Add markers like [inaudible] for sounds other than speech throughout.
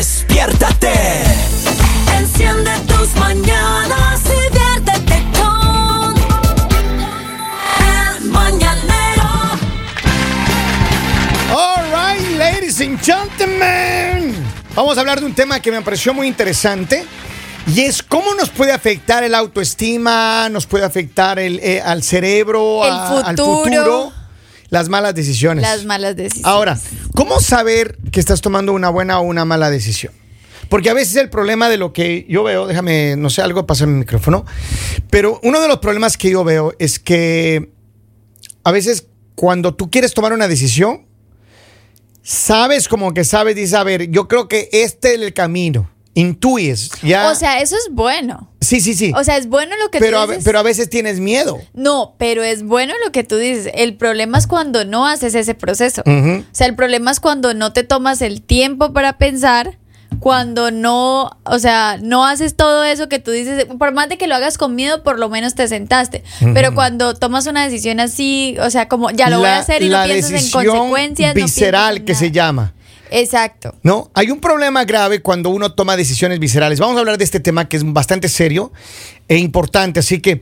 Despiértate. Enciende tus mañanas y viértete con El Mañanero. All right, ladies and gentlemen. Vamos a hablar de un tema que me pareció muy interesante. Y es cómo nos puede afectar el autoestima, nos puede afectar el, eh, al cerebro, El a- al futuro, las malas decisiones. Las malas decisiones. Ahora, ¿cómo saber que estás tomando una buena o una mala decisión? Porque a veces el problema de lo que yo veo, déjame, no sé, algo pasa en mi micrófono, pero uno de los problemas que yo veo es que a veces cuando tú quieres tomar una decisión, sabes como que sabes, dices, a ver, yo creo que este es el camino, intuyes, ya. O sea, eso es bueno. sí, sí, sí. O sea, es bueno lo que pero, tú a, dices. pero a veces tienes miedo. No, pero es bueno lo que tú dices. El problema es cuando no haces ese proceso. O sea, el problema es cuando no te tomas el tiempo para pensar, cuando no, o sea, no haces todo eso que tú dices, por más de que lo hagas con miedo, por lo menos te sentaste. Pero cuando tomas una decisión así, o sea, como ya lo voy a hacer y no piensas en consecuencias. visceral que se llama. Exacto. No, hay un problema grave cuando uno toma decisiones viscerales. Vamos a hablar de este tema que es bastante serio e importante, así que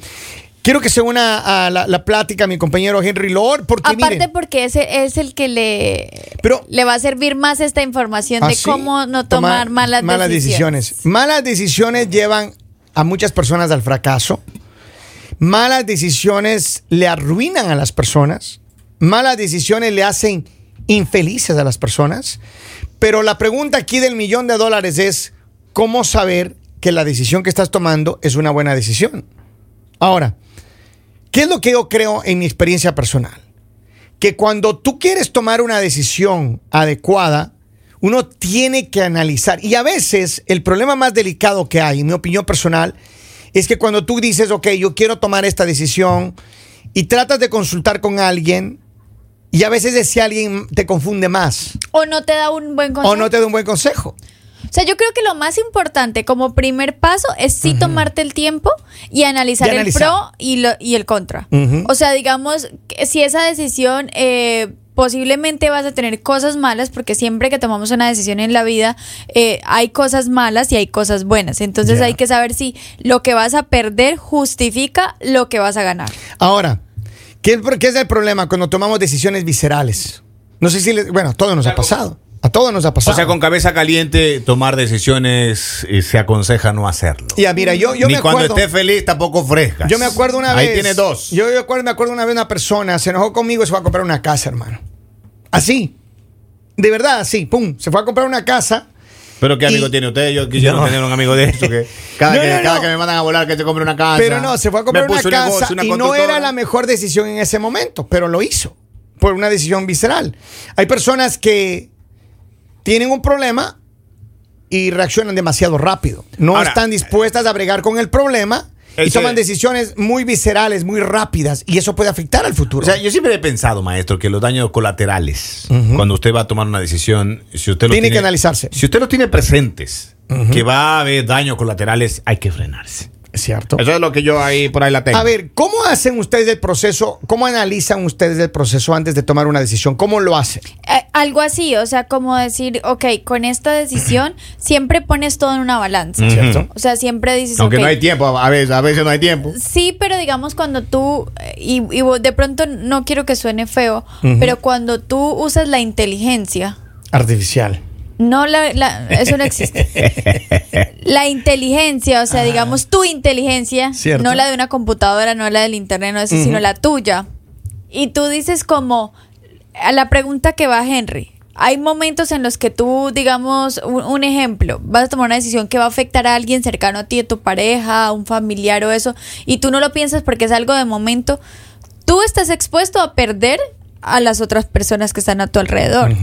quiero que se una a la, la plática mi compañero Henry Lord, porque Aparte porque ese es el que le, Pero- le va a servir más esta información de así, cómo no tomar tomar malas, decisiones. Malas decisiones llevan a muchas personas al fracaso. Malas decisiones le arruinan a las personas. Malas decisiones le hacen infelices a las personas. Pero la pregunta aquí del millón de dólares es, ¿cómo saber que la decisión que estás tomando es una buena decisión? Ahora, ¿qué es lo que yo creo en mi experiencia personal? Que cuando tú quieres tomar una decisión adecuada, uno tiene que analizar. Y a veces el problema más delicado que hay, en mi opinión personal, es que cuando tú dices, ok, yo quiero tomar esta decisión y tratas de consultar con alguien y a veces ese alguien te confunde más O no te da un buen consejo. o no te da un buen consejo. O sea, yo creo que lo más importante como primer paso es sí tomarte el tiempo y analizar, Y analizar. el pro y, lo, y el contra. O sea, digamos, que si esa decisión eh, posiblemente vas a tener cosas malas, porque siempre que tomamos una decisión en la vida eh, hay cosas malas y hay cosas buenas. Entonces hay que saber si lo que vas a perder justifica lo que vas a ganar. Ahora, ¿qué, es- qué es el problema cuando tomamos decisiones viscerales? No sé si, les- bueno, a todos nos ha pasado. A todos nos ha pasado. O sea, con cabeza caliente, tomar decisiones eh, se aconseja no hacerlo. Ya, mira, yo, yo Ni me cuando acuerdo. esté feliz, tampoco frescas. Yo me acuerdo una Ahí vez. tiene dos. Yo, yo acuerdo- me acuerdo una vez una persona se enojó conmigo y se fue a comprar una casa, hermano. Así. De verdad, así. Pum. Se fue a comprar una casa. Pero qué amigo Y- tiene usted, yo quisiera No. tener un amigo de eso que [laughs] cada, No, que, no, cada que me mandan a volar que se compre una casa. Pero no, se fue a comprar una casa una y no era la mejor decisión en ese momento, pero lo hizo. Por una decisión visceral. Hay personas que tienen un problema y reaccionan demasiado rápido. No Ahora, están dispuestas a bregar con el problema y toman decisiones muy viscerales, muy rápidas y eso puede afectar al futuro. O sea, yo siempre he pensado, maestro, que los daños colaterales, cuando usted va a tomar una decisión, si usted los Tiene que analizarse. Si usted los tiene presentes, que va a haber daños colaterales, hay que frenarse. Es cierto. Eso es lo que yo ahí por ahí la tengo. A ver, ¿cómo hacen ustedes el proceso? ¿Cómo analizan ustedes el proceso antes de tomar una decisión? ¿Cómo lo hacen? Eh, algo así, o sea, como decir, ok, con esta decisión [clears throat] siempre pones todo en una balanza. ¿Cierto? O sea, siempre dices, Aunque no hay tiempo, a veces, a veces no hay tiempo. Sí, pero digamos cuando tú, y, de pronto no quiero que suene feo, pero cuando tú usas la inteligencia, Artificial. No la, la- eso no existe. [laughs] La inteligencia, o sea, digamos tu inteligencia, Cierto. no la de una computadora, no la del internet, no eso, sino la tuya. Y tú dices como a la pregunta que va Henry. Hay momentos en los que tú, digamos, un, un ejemplo, vas a tomar una decisión que va a afectar a alguien cercano a ti, a tu pareja, a un familiar o eso, y tú no lo piensas porque es algo de momento. Tú estás expuesto a perder a las otras personas que están a tu alrededor.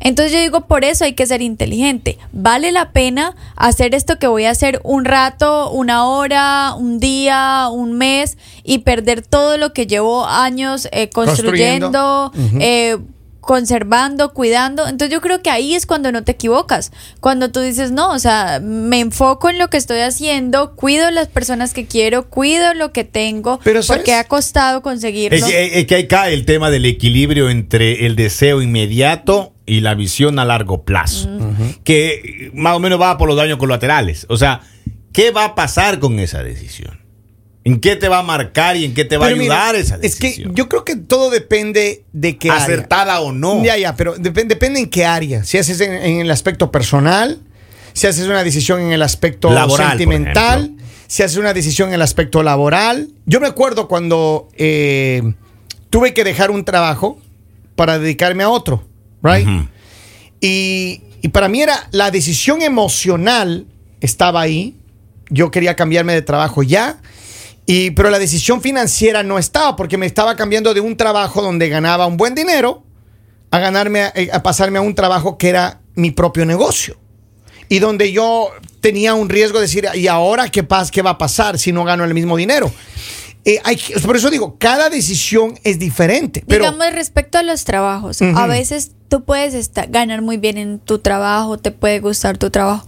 Entonces yo digo, por eso hay que ser inteligente. Vale la pena hacer esto que voy a hacer un rato, una hora, un día, un mes y perder todo lo que llevo años eh, construyendo, eh, conservando, cuidando. Entonces yo creo que ahí es cuando no te equivocas. Cuando tú dices, no, o sea, me enfoco en lo que estoy haciendo, cuido las personas que quiero, cuido lo que tengo, Pero, ¿sabes? porque ha costado conseguirlo. Es, que- es que ahí cae el tema del equilibrio entre el deseo inmediato y la visión a largo plazo, que más o menos va por los daños colaterales. O sea, ¿qué va a pasar con esa decisión? ¿En qué te va a marcar y en qué te va Pero a mira, ayudar esa Es que decisión? yo creo que todo depende de qué área. Acertada o no. Ya, ya, pero dep- depende en qué área. Si haces en, en el aspecto personal, si haces una decisión en el aspecto Laboral, sentimental, si haces una decisión en el aspecto laboral. Yo me acuerdo cuando eh, tuve que dejar un trabajo para dedicarme a otro, right? Y, y para mí era la decisión emocional estaba ahí. Yo quería cambiarme de trabajo ya. Y, pero la decisión financiera no estaba porque me estaba cambiando de un trabajo donde ganaba un buen dinero a ganarme a, a pasarme a un trabajo que era mi propio negocio y donde yo tenía un riesgo de decir y ahora qué pasa qué va a pasar si no gano el mismo dinero Eh, hay por eso digo cada decisión es diferente pero Digamos respecto a los trabajos, Ujú. a veces tú puedes estar, ganar muy bien en tu trabajo, te puede gustar tu trabajo,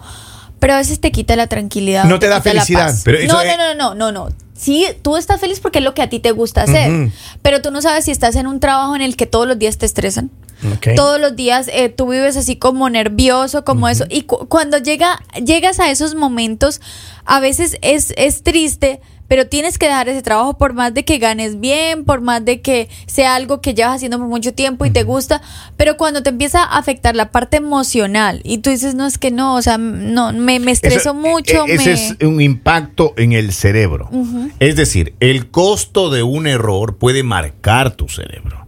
pero a veces te quita la tranquilidad. No o te da felicidad. Pero eso no, no, no, no, no, no. Sí, tú estás feliz porque es lo que a ti te gusta hacer, pero tú no sabes si estás en un trabajo en el que todos los días te estresan. Todos los días eh, tú vives así como nervioso, como eso. Y cu- cuando llega, llegas a esos momentos, a veces es, es triste, pero tienes que dejar ese trabajo por más de que ganes bien, por más de que sea algo que llevas haciendo por mucho tiempo y te gusta. Pero cuando te empieza a afectar la parte emocional y tú dices, no, es que no, o sea, no, me, me estreso Eso- mucho. e- Ese me... es un impacto en el cerebro. Es decir, el costo de un error puede marcar tu cerebro.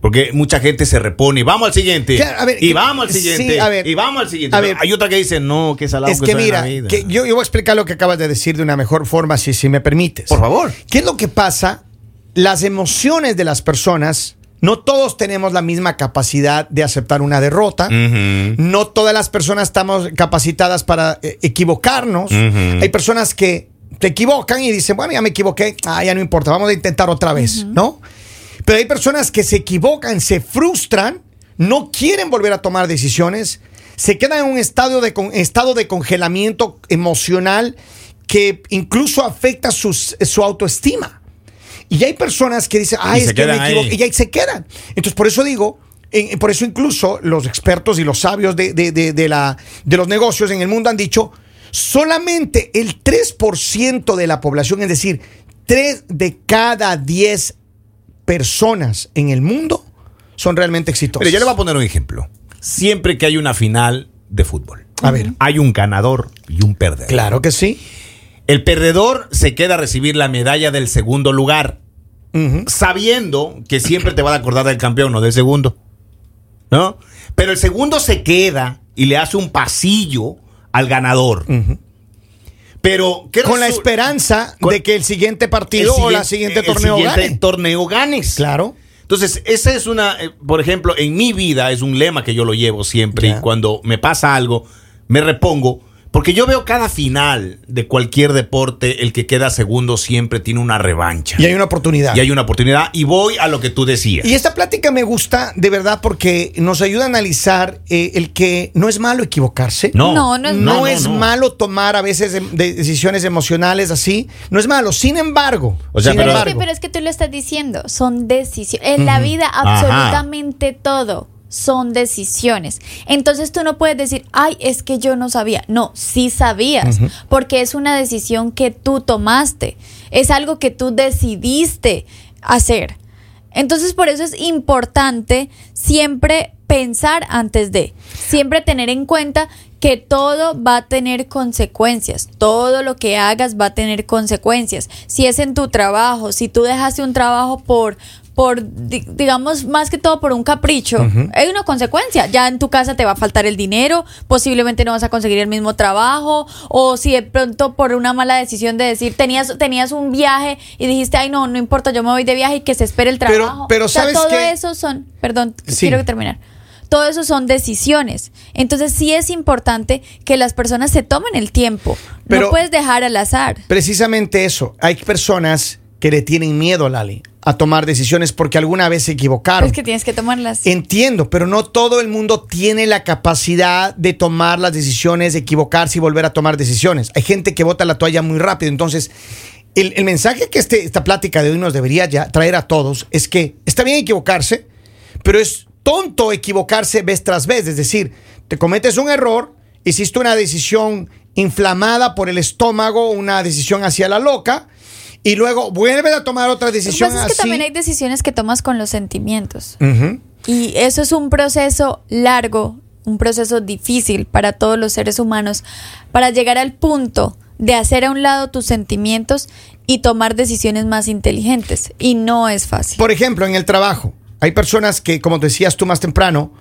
Porque mucha gente se repone y vamos al siguiente. Claro, a ver, y que- vamos al sí, siguiente. a ver, y vamos al siguiente. a ver. Hay otra que dice, no, que salado es que la mira vida". que yo, yo voy a explicar lo que acabas de decir de una mejor forma si, si me permites Por favor. ¿Qué es lo que pasa? Las emociones de las personas, no todos tenemos la misma capacidad de aceptar una derrota. No todas las personas estamos capacitadas para eh, equivocarnos. Hay personas que te equivocan y dicen, bueno, ya me equivoqué, ah, ya no importa, vamos a intentar otra vez, ¿no? Pero hay personas que se equivocan, se frustran, no quieren volver a tomar decisiones, se quedan en un estado de, con- estado de congelamiento emocional que incluso afecta sus- su autoestima. Y hay personas que dicen, ay, es que me equivoqué, y ahí se quedan. Entonces, por eso digo, por eso incluso los expertos y los sabios de, de- de- de la, de los negocios en el mundo han dicho, solamente el 3% de la población, es decir, 3 de cada 10 personas en el mundo son realmente exitosas. Mire, yo le voy a poner un ejemplo. Siempre que hay una final de fútbol, A ver. hay un ganador y un perdedor. Claro que sí. El perdedor se queda a recibir la medalla del segundo lugar, sabiendo que siempre te van a acordar del campeón, no del segundo. ¿No? Pero el segundo se queda y le hace un pasillo al ganador. Pero ¿qué Con la esperanza Con- de que el siguiente el partido o la siguiente- siguiente el torneo siguiente gane. torneo ganes. Claro. Entonces, esa es una, eh, por ejemplo, en mi vida es un lema que yo lo llevo siempre y cuando me pasa algo, me repongo, porque yo veo cada final de cualquier deporte, el que queda segundo siempre tiene una revancha. Y hay una oportunidad. Y hay una oportunidad y voy a lo que tú decías. Y esta plática me gusta de verdad porque nos ayuda a analizar eh, el que no es malo equivocarse. No, No, no es No, malo. es no. malo tomar a veces de- de- decisiones emocionales así. No es malo. Sin embargo, O sea, sin Pero, es embargo, que, pero es que tú lo estás diciendo, son decisiones. En la vida Ajá. absolutamente todo son decisiones. Entonces tú no puedes decir, ay, es que yo no sabía. No, sí sabías, porque es una decisión que tú tomaste, es algo que tú decidiste hacer. Entonces por eso es importante siempre pensar antes de, siempre tener en cuenta que todo va a tener consecuencias, todo lo que hagas va a tener consecuencias. Si es en tu trabajo, si tú dejaste un trabajo por por di- digamos más que todo por un capricho, hay una consecuencia. Ya en tu casa te va a faltar el dinero, posiblemente no vas a conseguir el mismo trabajo o si de pronto por una mala decisión de decir tenías tenías un viaje y dijiste, "Ay, no, no importa, yo me voy de viaje y que se espere el Pero- trabajo." pero O sea, ¿sabes todo qué? eso son, perdón, Sí. quiero terminar. Todo eso son decisiones. Entonces sí es importante que las personas se tomen el tiempo. Pero- no puedes dejar al azar. precisamente eso. Hay personas que le tienen miedo, Lali, a tomar decisiones porque alguna vez se equivocaron. Es que tienes que tomarlas. Entiendo, pero no todo el mundo tiene la capacidad de tomar las decisiones, de equivocarse y volver a tomar decisiones. Hay gente que bota la toalla muy rápido. Entonces, el, el mensaje que este- esta plática de hoy nos debería ya traer a todos es que está bien equivocarse, pero es tonto equivocarse vez tras vez. Es decir, te cometes un error, hiciste una decisión inflamada por el estómago, una decisión hacia la loca, y luego vuelves a tomar otra Lo que decisión pasa es que así. también hay decisiones que tomas con los sentimientos. Y eso es un proceso largo, un proceso difícil para todos los seres humanos, para llegar al punto de hacer a un lado tus sentimientos y tomar decisiones más inteligentes. Y no es fácil. Por ejemplo, en el trabajo, hay personas que, como decías tú más temprano,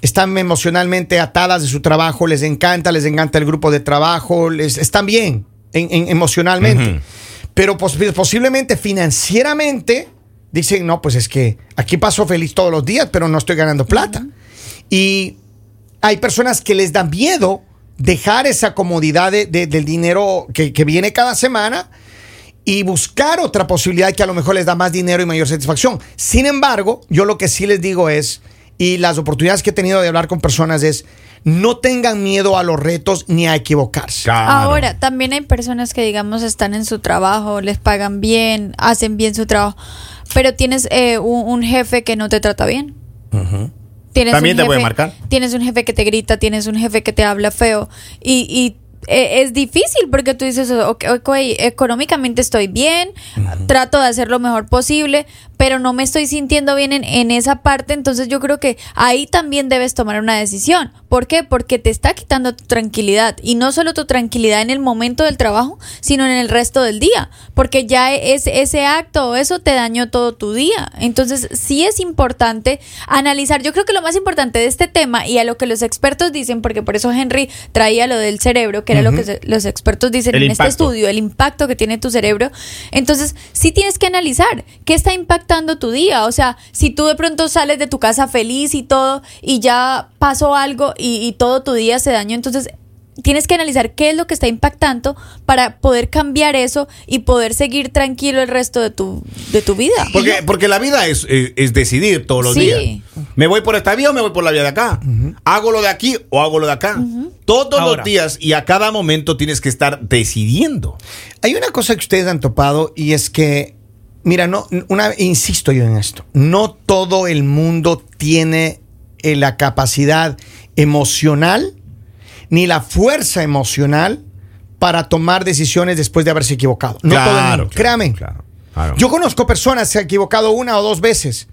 están emocionalmente atadas de su trabajo, les encanta, les encanta el grupo de trabajo, les están bien en- en- emocionalmente. Pero pos- posiblemente financieramente dicen, no, pues es que aquí paso feliz todos los días, pero no estoy ganando plata. Y hay personas que les da miedo dejar esa comodidad de- de- del dinero que, que viene cada semana y buscar otra posibilidad que a lo mejor les da más dinero y mayor satisfacción. Sin embargo, yo lo que sí les digo es, y las oportunidades que he tenido de hablar con personas es, no tengan miedo a los retos ni a equivocarse. Claro. Ahora, también hay personas que, digamos, están en su trabajo, les pagan bien, hacen bien su trabajo, pero tienes eh, un, un jefe que no te trata bien. Tienes También un te puede jefe- marcar. Tienes un jefe que te grita, tienes un jefe que te habla feo y, y, es difícil porque tú dices, ok, ok, económicamente estoy bien, trato de hacer lo mejor posible, pero no me estoy sintiendo bien en, en esa parte, entonces yo creo que ahí también debes tomar una decisión. ¿Por qué? Porque te está quitando tu tranquilidad y no solo tu tranquilidad en el momento del trabajo, sino en el resto del día, porque ya es, ese acto o eso te dañó todo tu día. Entonces sí es importante analizar, yo creo que lo más importante de este tema y a lo que los expertos dicen, porque por eso Henry traía lo del cerebro, que era lo que los expertos dicen El en este estudio, el impacto que tiene tu cerebro. Entonces, sí tienes que analizar qué está impactando tu día. O sea, si tú de pronto sales de tu casa feliz y todo, y ya pasó algo y, y todo tu día se dañó, entonces tienes que analizar qué es lo que está impactando para poder cambiar eso y poder seguir tranquilo el resto de tu, de tu vida. Porque, porque la vida es, es, es decidir todos los Sí. días. ¿Me voy por esta vía o me voy por la vía de acá? ¿Hago lo de aquí o hago lo de acá? Todos Ahora. los días y a cada momento tienes que estar decidiendo. Hay una cosa que ustedes han topado y es que, mira, no, una, insisto yo en esto, no todo el mundo tiene eh, la capacidad emocional ni la fuerza emocional para tomar decisiones después de haberse equivocado. No todo el mundo. Créame. claro, claro. Yo conozco personas que se han equivocado una o dos veces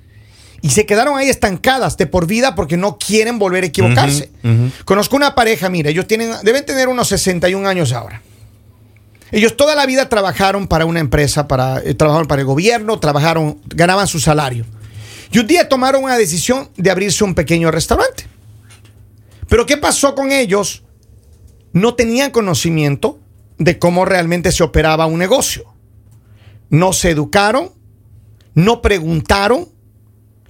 y se quedaron ahí estancadas de por vida porque no quieren volver a equivocarse. Ujú, ujú. Conozco una pareja, mira, ellos tienen, deben tener unos 61 años ahora. Ellos toda la vida trabajaron para una empresa, para, eh, trabajaron para el gobierno, trabajaron, ganaban su salario. Y un día tomaron una decisión de abrirse un pequeño restaurante. Pero ¿qué pasó con ellos? No tenían conocimiento de cómo realmente se operaba un negocio. No se educaron, no preguntaron,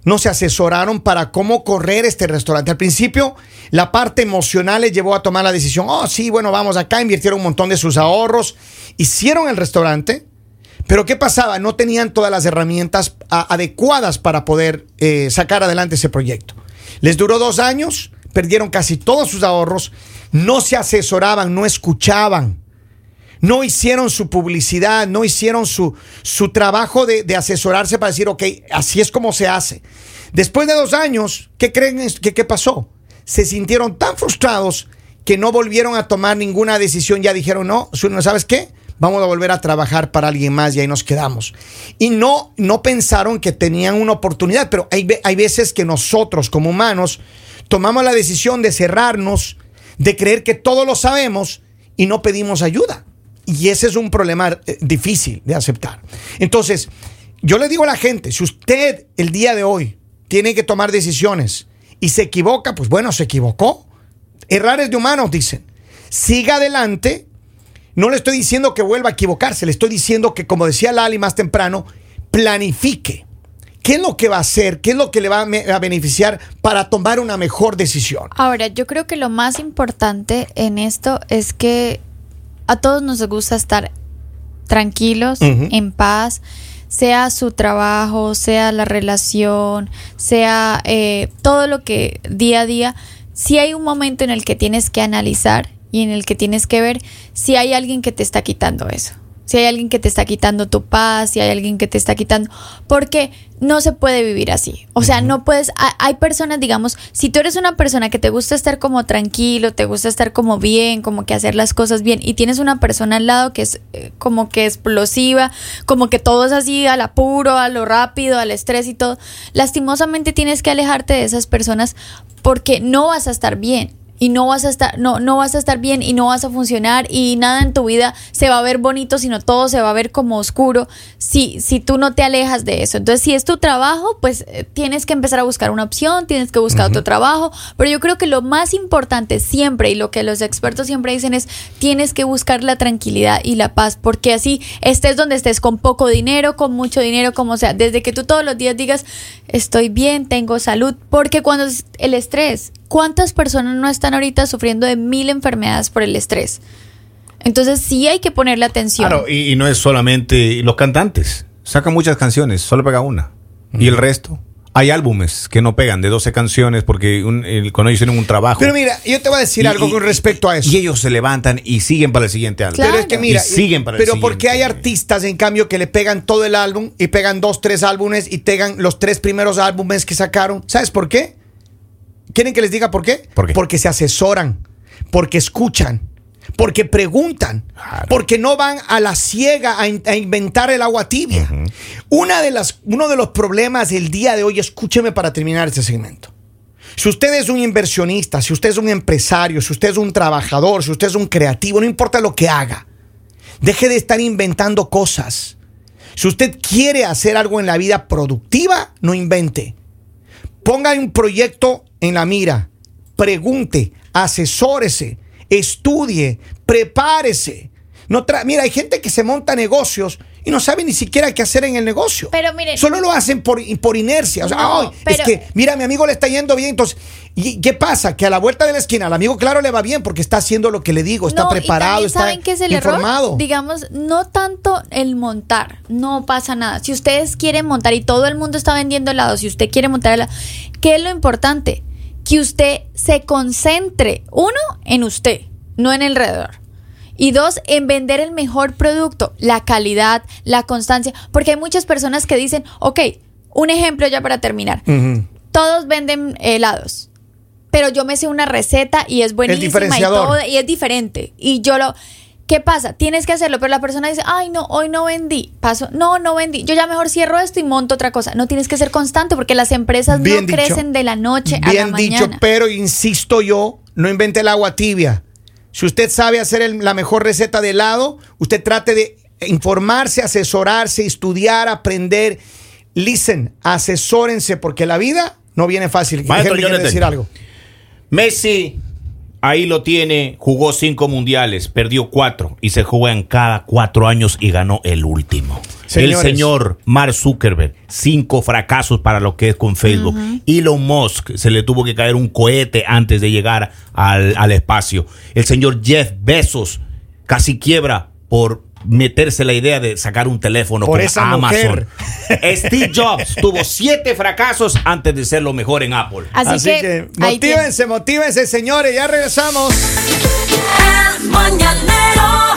no se asesoraron para cómo correr este restaurante. Al principio, la parte emocional les llevó a tomar la decisión, oh, sí, bueno, vamos acá, invirtieron un montón de sus ahorros, hicieron el restaurante, pero ¿qué pasaba? No tenían todas las herramientas adecuadas para poder eh, sacar adelante ese proyecto. Les duró dos años, perdieron casi todos sus ahorros, no se asesoraban, no escuchaban no hicieron su publicidad, no hicieron su, su trabajo de, de asesorarse para decir, ok, así es como se hace. Después de dos años, ¿qué creen que qué pasó? Se sintieron tan frustrados que no volvieron a tomar ninguna decisión, ya dijeron, no, su- ¿no sabes qué? Vamos a volver a trabajar para alguien más y ahí nos quedamos. Y no, no pensaron que tenían una oportunidad, pero hay, hay veces que nosotros como humanos tomamos la decisión de cerrarnos, de creer que todo lo sabemos y no pedimos ayuda. Y ese es un problema eh, difícil de aceptar. Entonces, yo le digo a la gente, si usted el día de hoy tiene que tomar decisiones y se equivoca, pues bueno, se equivocó. Errar es de humanos, dicen. Siga adelante. No le estoy diciendo que vuelva a equivocarse, le estoy diciendo que, como decía Lali más temprano, planifique. ¿Qué es lo que va a hacer? ¿Qué es lo que le va a beneficiar para tomar una mejor decisión? Ahora, yo creo que lo más importante en esto es que a todos nos gusta estar tranquilos, en paz, sea su trabajo, sea la relación, sea eh, todo lo que día a día, si hay un momento en el que tienes que analizar y en el que tienes que ver si hay alguien que te está quitando eso. Si hay alguien que te está quitando tu paz, si hay alguien que te está quitando, porque no se puede vivir así. O sea, no puedes, ha- hay personas, digamos, si tú eres una persona que te gusta estar como tranquilo, te gusta estar como bien, como que hacer las cosas bien, y tienes una persona al lado que es eh, como que explosiva, como que todo es así al apuro, a lo rápido, al estrés y todo, lastimosamente tienes que alejarte de esas personas porque no vas a estar bien y no vas a estar no no vas a estar bien y no vas a funcionar y nada en tu vida se va a ver bonito sino todo se va a ver como oscuro si si tú no te alejas de eso. Entonces si es tu trabajo pues eh, tienes que empezar a buscar una opción tienes que buscar otro trabajo pero yo creo que lo más importante siempre y lo que los expertos siempre dicen es tienes que buscar la tranquilidad y la paz porque así estés donde estés con poco dinero con mucho dinero como sea desde que tú todos los días digas estoy bien tengo salud porque cuando es el estrés ¿Cuántas personas no están ahorita sufriendo de mil enfermedades por el estrés? Entonces sí hay que ponerle atención. Claro, y, y no es solamente los cantantes. Sacan muchas canciones, solo pega una. Y el resto. Hay álbumes que no pegan de 12 canciones porque un- el- cuando ellos tienen un trabajo. Pero mira, yo te voy a decir Y- algo y- con respecto a eso. Y ellos se levantan y siguen para el siguiente álbum. Claro. Pero es que mira, Y siguen para el pero porque hay artistas en cambio que le pegan todo el álbum y pegan dos, tres álbumes y pegan los tres primeros álbumes que sacaron. ¿Sabes por qué? ¿Quieren que les diga por qué? ¿Por qué? Porque se asesoran, porque escuchan, porque preguntan, Claro. porque no van a la ciega a, in- a inventar el agua tibia. Una de las, uno de los problemas del día de hoy, escúcheme para terminar este segmento. Si usted es un inversionista, si usted es un empresario, si usted es un trabajador, si usted es un creativo, no importa lo que haga, deje de estar inventando cosas. Si usted quiere hacer algo en la vida productiva, no invente. Ponga un proyecto en la mira, pregunte, asesórese, estudie, prepárese. No Mira, hay gente que se monta negocios y no sabe ni siquiera qué hacer en el negocio. Pero miren- Solo lo hacen por, por inercia. O sea, No, "Ay, pero- es que, mira, mi amigo le está yendo bien. Entonces, ¿y qué pasa? Que a la vuelta de la esquina, al amigo, claro, le va bien porque está haciendo lo que le digo, está No, y preparado, también está ¿saben qué es el informado. error? Digamos, no tanto el montar, no pasa nada. Si ustedes quieren montar y todo el mundo está vendiendo helados, si usted quiere montar helado, ¿qué es lo importante? Que usted se concentre, uno, en usted, no en el alrededor. Y dos, en vender el mejor producto, la calidad, la constancia. Porque hay muchas personas que dicen, ok, un ejemplo ya para terminar. Todos venden helados pero yo me sé una receta y es buenísima y todo y es diferente y yo lo ¿Qué pasa? Tienes que hacerlo, pero la persona dice, ay, no, hoy no vendí. Paso, no, no vendí. Yo ya mejor cierro esto y monto otra cosa. No tienes que ser constante porque las empresas Bien no dicho. crecen de la noche a la Bien dicho, mañana. pero insisto yo, no invente el agua tibia. Si usted sabe hacer el- la mejor receta de helado, usted trate de informarse, asesorarse, estudiar, aprender. Listen, asesórense, porque la vida no viene fácil. Maestro Jonathan. decir algo. Messi, ahí lo tiene, jugó cinco mundiales, perdió cuatro y se juega en cada cuatro años y ganó el último. Señores. El señor Mark Zuckerberg, cinco fracasos para lo que es con Facebook. Elon Musk, se le tuvo que caer un cohete antes de llegar al, al espacio. El señor Jeff Bezos casi quiebra por meterse la idea de sacar un teléfono Por con esa Amazon. mujer. [laughs] Steve Jobs tuvo [laughs] siete fracasos antes de ser lo mejor en Apple. Así, Así, que, que, motívense, motívense, señores. Ya regresamos. El mañanero